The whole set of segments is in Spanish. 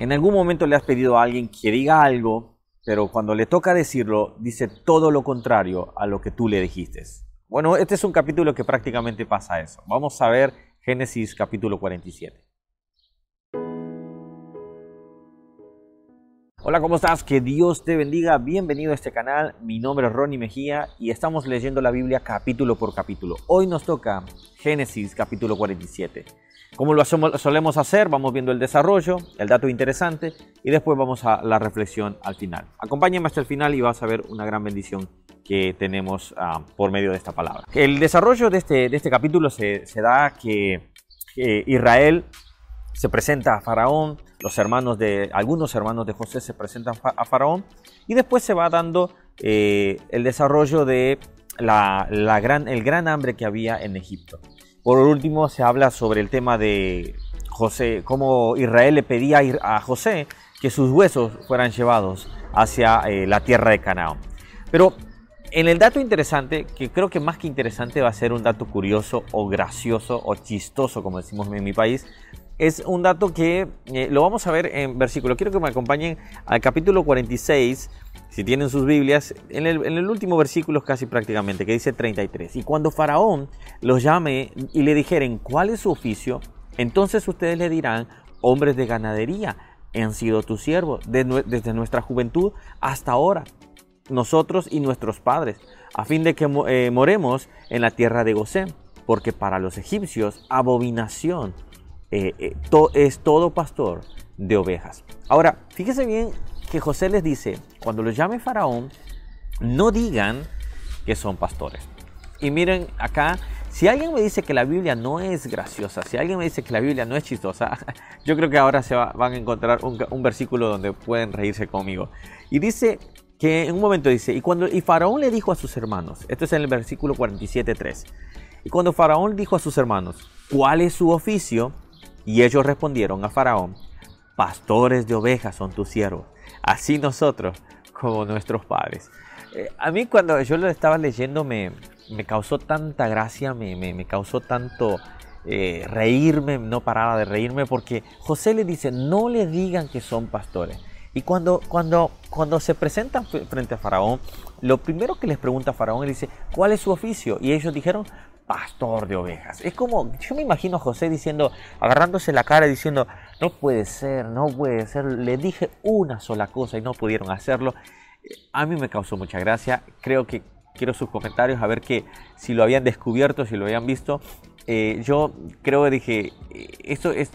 En algún momento le has pedido a alguien que diga algo, pero cuando le toca decirlo, dice todo lo contrario a lo que tú le dijiste. Bueno, este es un capítulo que prácticamente pasa eso. Vamos a ver Génesis capítulo 47. Hola, ¿cómo estás? Que Dios te bendiga. Bienvenido a este canal. Mi nombre es Ronnie Mejía y estamos leyendo la Biblia capítulo por capítulo. Hoy nos toca Génesis capítulo 47. Como lo solemos hacer, vamos viendo el desarrollo, el dato interesante y después vamos a la reflexión al final. Acompáñame hasta el final y vas a ver una gran bendición que tenemos ah, por medio de esta palabra. El desarrollo de este, de este capítulo se, da que Israel se presenta a Faraón, los hermanos de, algunos hermanos de José se presentan a Faraón y después se va dando eh, el desarrollo de la, gran, el gran hambre que había en Egipto. Por último se habla sobre el tema de José, cómo Israel le pedía a José que sus huesos fueran llevados hacia eh, la tierra de Canaán. Pero en el dato interesante, que creo que más que interesante va a ser un dato curioso o gracioso o chistoso, como decimos en mi país, es un dato que eh, lo vamos a ver en versículo. Quiero que me acompañen al capítulo 46, si tienen sus Biblias, en el, último versículo casi prácticamente, que dice 33. Y cuando Faraón los llame y le dijeren cuál es su oficio, entonces ustedes le dirán, hombres de ganadería, han sido tus siervos desde nuestra juventud hasta ahora, nosotros y nuestros padres, a fin de que eh, moremos en la tierra de Gosén, porque para los egipcios abominación eh, eh, es todo pastor de ovejas. Ahora, fíjese bien que José les dice, cuando los llame Faraón, no digan que son pastores. Y miren acá, si alguien me dice que la Biblia no es graciosa, si alguien me dice que la Biblia no es chistosa, yo creo que ahora se van a encontrar un, versículo donde pueden reírse conmigo. Y dice que en un momento dice, y cuando y Faraón le dijo a sus hermanos, esto es en el versículo 47.3, y cuando Faraón dijo a sus hermanos, ¿cuál es su oficio? Y ellos respondieron a Faraón, pastores de ovejas son tus siervos, así nosotros como nuestros padres. Eh, a mí cuando yo lo estaba leyendo me, me causó tanta gracia, me, me, causó tanto eh, reírme, no paraba de reírme, porque José le dice, no le digan que son pastores. Y cuando, cuando, cuando se presentan frente a Faraón, lo primero que les pregunta Faraón, él dice, ¿cuál es su oficio? Y ellos dijeron, pastor de ovejas. Es como, yo me imagino a José diciendo, agarrándose la cara y diciendo, no puede ser, no puede ser, le dije una sola cosa y no pudieron hacerlo. A mí me causó mucha gracia, creo que quiero sus comentarios a ver que si lo habían descubierto, si lo habían visto. Eh, yo creo que dije, eh, esto es,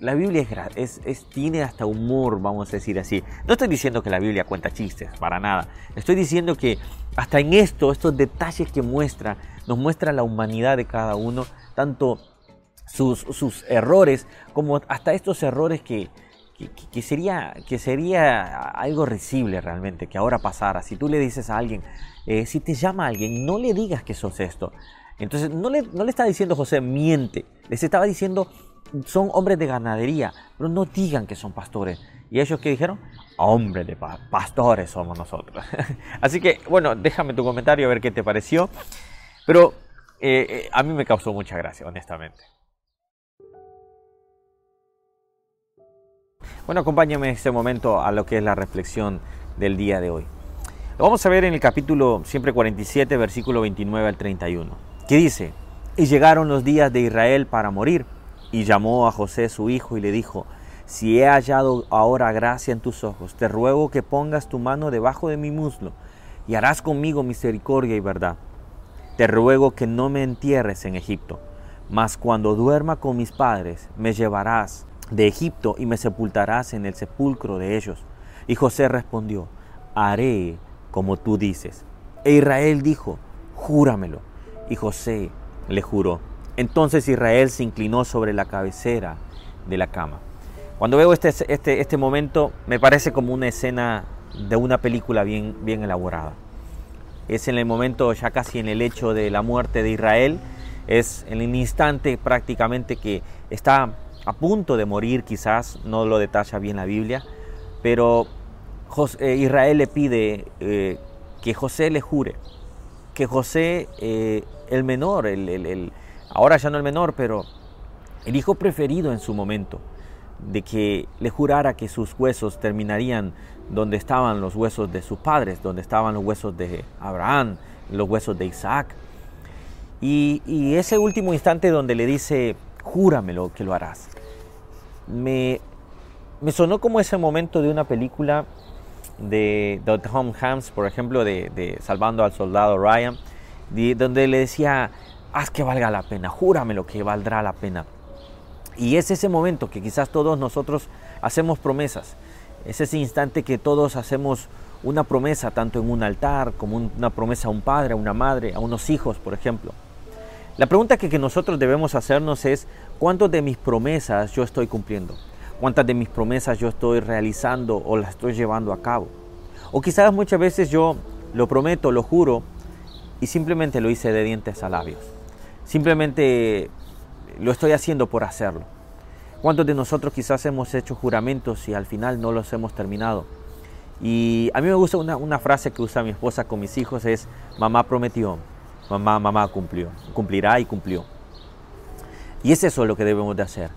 la Biblia es, es, tiene hasta humor, vamos a decir así. No estoy diciendo que la Biblia cuenta chistes, para nada. Estoy diciendo que hasta en esto, estos detalles que muestra, nos muestra la humanidad de cada uno, tanto sus, sus errores como hasta estos errores que, que, sería, que sería algo risible realmente, que ahora pasara. Si tú le dices a alguien, eh, si te llama alguien, no le digas que sos esto. Entonces no le, no le está diciendo José, miente. Les estaba diciendo, son hombres de ganadería, pero no digan que son pastores. ¿Y ellos qué dijeron? Hombres de pastores somos nosotros. Así que, bueno, déjame tu comentario a ver qué te pareció. Pero eh, eh, a mí me causó mucha gracia, honestamente. Bueno, acompáñame en este momento a lo que es la reflexión del día de hoy. Lo vamos a ver en el capítulo siempre 47, versículo 29 al 31, que dice, y llegaron los días de Israel para morir, y llamó a José su hijo y le dijo, si he hallado ahora gracia en tus ojos, te ruego que pongas tu mano debajo de mi muslo, y harás conmigo misericordia y verdad te ruego que no me entierres en Egipto, mas cuando duerma con mis padres me llevarás de Egipto y me sepultarás en el sepulcro de ellos. Y José respondió, haré como tú dices. E Israel dijo, júramelo. Y José le juró. Entonces Israel se inclinó sobre la cabecera de la cama. Cuando veo este, este, este momento, me parece como una escena de una película bien, bien elaborada es en el momento ya casi en el hecho de la muerte de Israel, es en el instante prácticamente que está a punto de morir, quizás no lo detalla bien la Biblia, pero eh, Israel le pide eh, que José le jure, que José, eh, el menor, el, ahora ya no el menor, pero el hijo preferido en su momento de que le jurara que sus huesos terminarían donde estaban los huesos de sus padres, donde estaban los huesos de Abraham, los huesos de Isaac. Y, ese último instante donde le dice, júramelo que lo harás. Me, me sonó como ese momento de una película de, de Tom Hanks, por ejemplo, de, Salvando al Soldado Ryan, donde le decía, haz que valga la pena, júramelo que valdrá la pena. Y es ese momento que quizás todos nosotros hacemos promesas. Es ese instante que todos hacemos una promesa, tanto en un altar como una promesa a un padre, a una madre, a unos hijos, por ejemplo. La pregunta que, nosotros debemos hacernos es, ¿cuántas de mis promesas yo estoy cumpliendo? ¿Cuántas de mis promesas yo estoy realizando o las estoy llevando a cabo? O quizás muchas veces yo lo prometo, lo juro y simplemente lo hice de dientes a labios. Simplemente lo estoy haciendo por hacerlo. ¿Cuántos de nosotros quizás hemos hecho juramentos y al final no los hemos terminado? Y a mí me gusta una, frase que usa mi esposa con mis hijos, es mamá prometió, mamá, mamá cumplió, cumplirá y cumplió. Y es eso lo que debemos de hacer.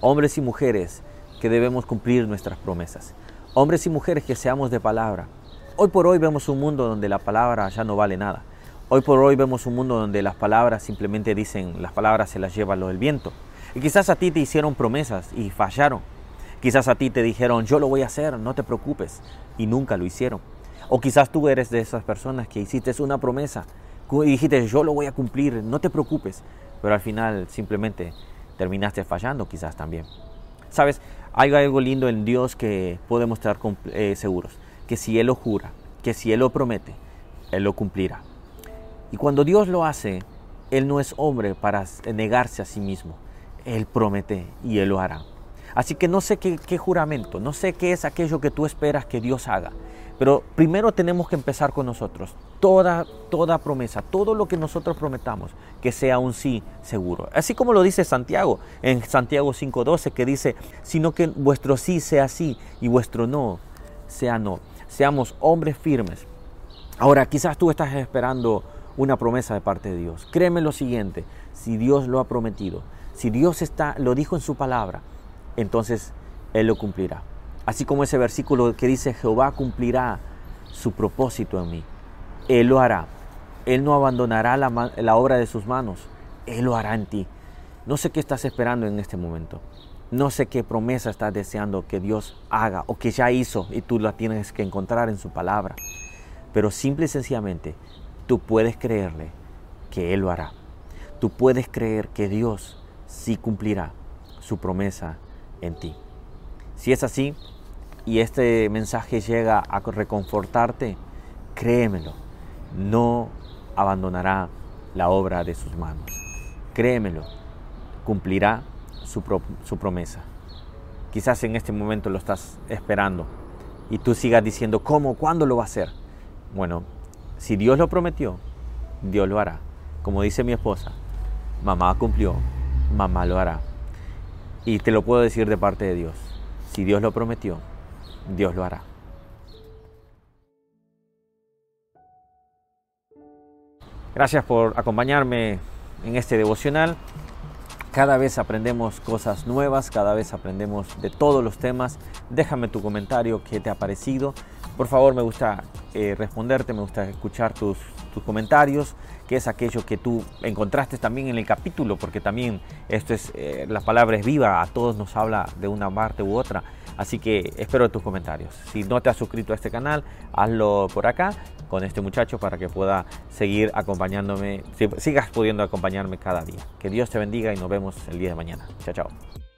Hombres y mujeres que debemos cumplir nuestras promesas. Hombres y mujeres que seamos de palabra. Hoy por hoy vemos un mundo donde la palabra ya no vale nada. Hoy por hoy vemos un mundo donde las palabras simplemente dicen, las palabras se las lleva lo del viento. Y quizás a ti te hicieron promesas y fallaron. Quizás a ti te dijeron, yo lo voy a hacer, no te preocupes, y nunca lo hicieron. O quizás tú eres de esas personas que hiciste una promesa y dijiste, yo lo voy a cumplir, no te preocupes, pero al final simplemente terminaste fallando quizás también. Sabes, hay algo lindo en Dios que podemos estar eh, seguros, que si Él lo jura, que si Él lo promete, Él lo cumplirá. Y cuando Dios lo hace, Él no es hombre para negarse a sí mismo. Él promete y Él lo hará. Así que no sé qué, juramento, no sé qué es aquello que tú esperas que Dios haga. Pero primero tenemos que empezar con nosotros. Toda, toda promesa, todo lo que nosotros prometamos, que sea un sí seguro. Así como lo dice Santiago en Santiago 5.12, que dice, sino que vuestro sí sea sí y vuestro no sea no. Seamos hombres firmes. Ahora, quizás tú estás esperando una promesa de parte de Dios. Créeme lo siguiente, si Dios lo ha prometido, si Dios está, lo dijo en su palabra, entonces Él lo cumplirá. Así como ese versículo que dice, Jehová cumplirá su propósito en mí. Él lo hará. Él no abandonará la, la obra de sus manos. Él lo hará en ti. No sé qué estás esperando en este momento. No sé qué promesa estás deseando que Dios haga o que ya hizo y tú la tienes que encontrar en su palabra. Pero simple y sencillamente tú puedes creerle que Él lo hará. Tú puedes creer que Dios sí cumplirá su promesa en ti. Si es así y este mensaje llega a reconfortarte, créemelo, no abandonará la obra de sus manos. Créemelo, cumplirá su, su promesa. Quizás en este momento lo estás esperando y tú sigas diciendo, ¿cómo? ¿Cuándo lo va a hacer? Bueno, si Dios lo prometió, Dios lo hará. Como dice mi esposa, mamá cumplió, mamá lo hará. Y te lo puedo decir de parte de Dios. Si Dios lo prometió, Dios lo hará. Gracias por acompañarme en este devocional. Cada vez aprendemos cosas nuevas, cada vez aprendemos de todos los temas. Déjame tu comentario, qué te ha parecido. Por favor, me gusta eh, responderte, me gusta escuchar tus, tus comentarios, que es aquello que tú encontraste también en el capítulo, porque también esto es, eh, la palabra es viva, a todos nos habla de una parte u otra. Así que espero tus comentarios. Si no te has suscrito a este canal, hazlo por acá con este muchacho para que pueda seguir acompañándome, sigas pudiendo acompañarme cada día. Que Dios te bendiga y nos vemos el día de mañana. Chao, chao.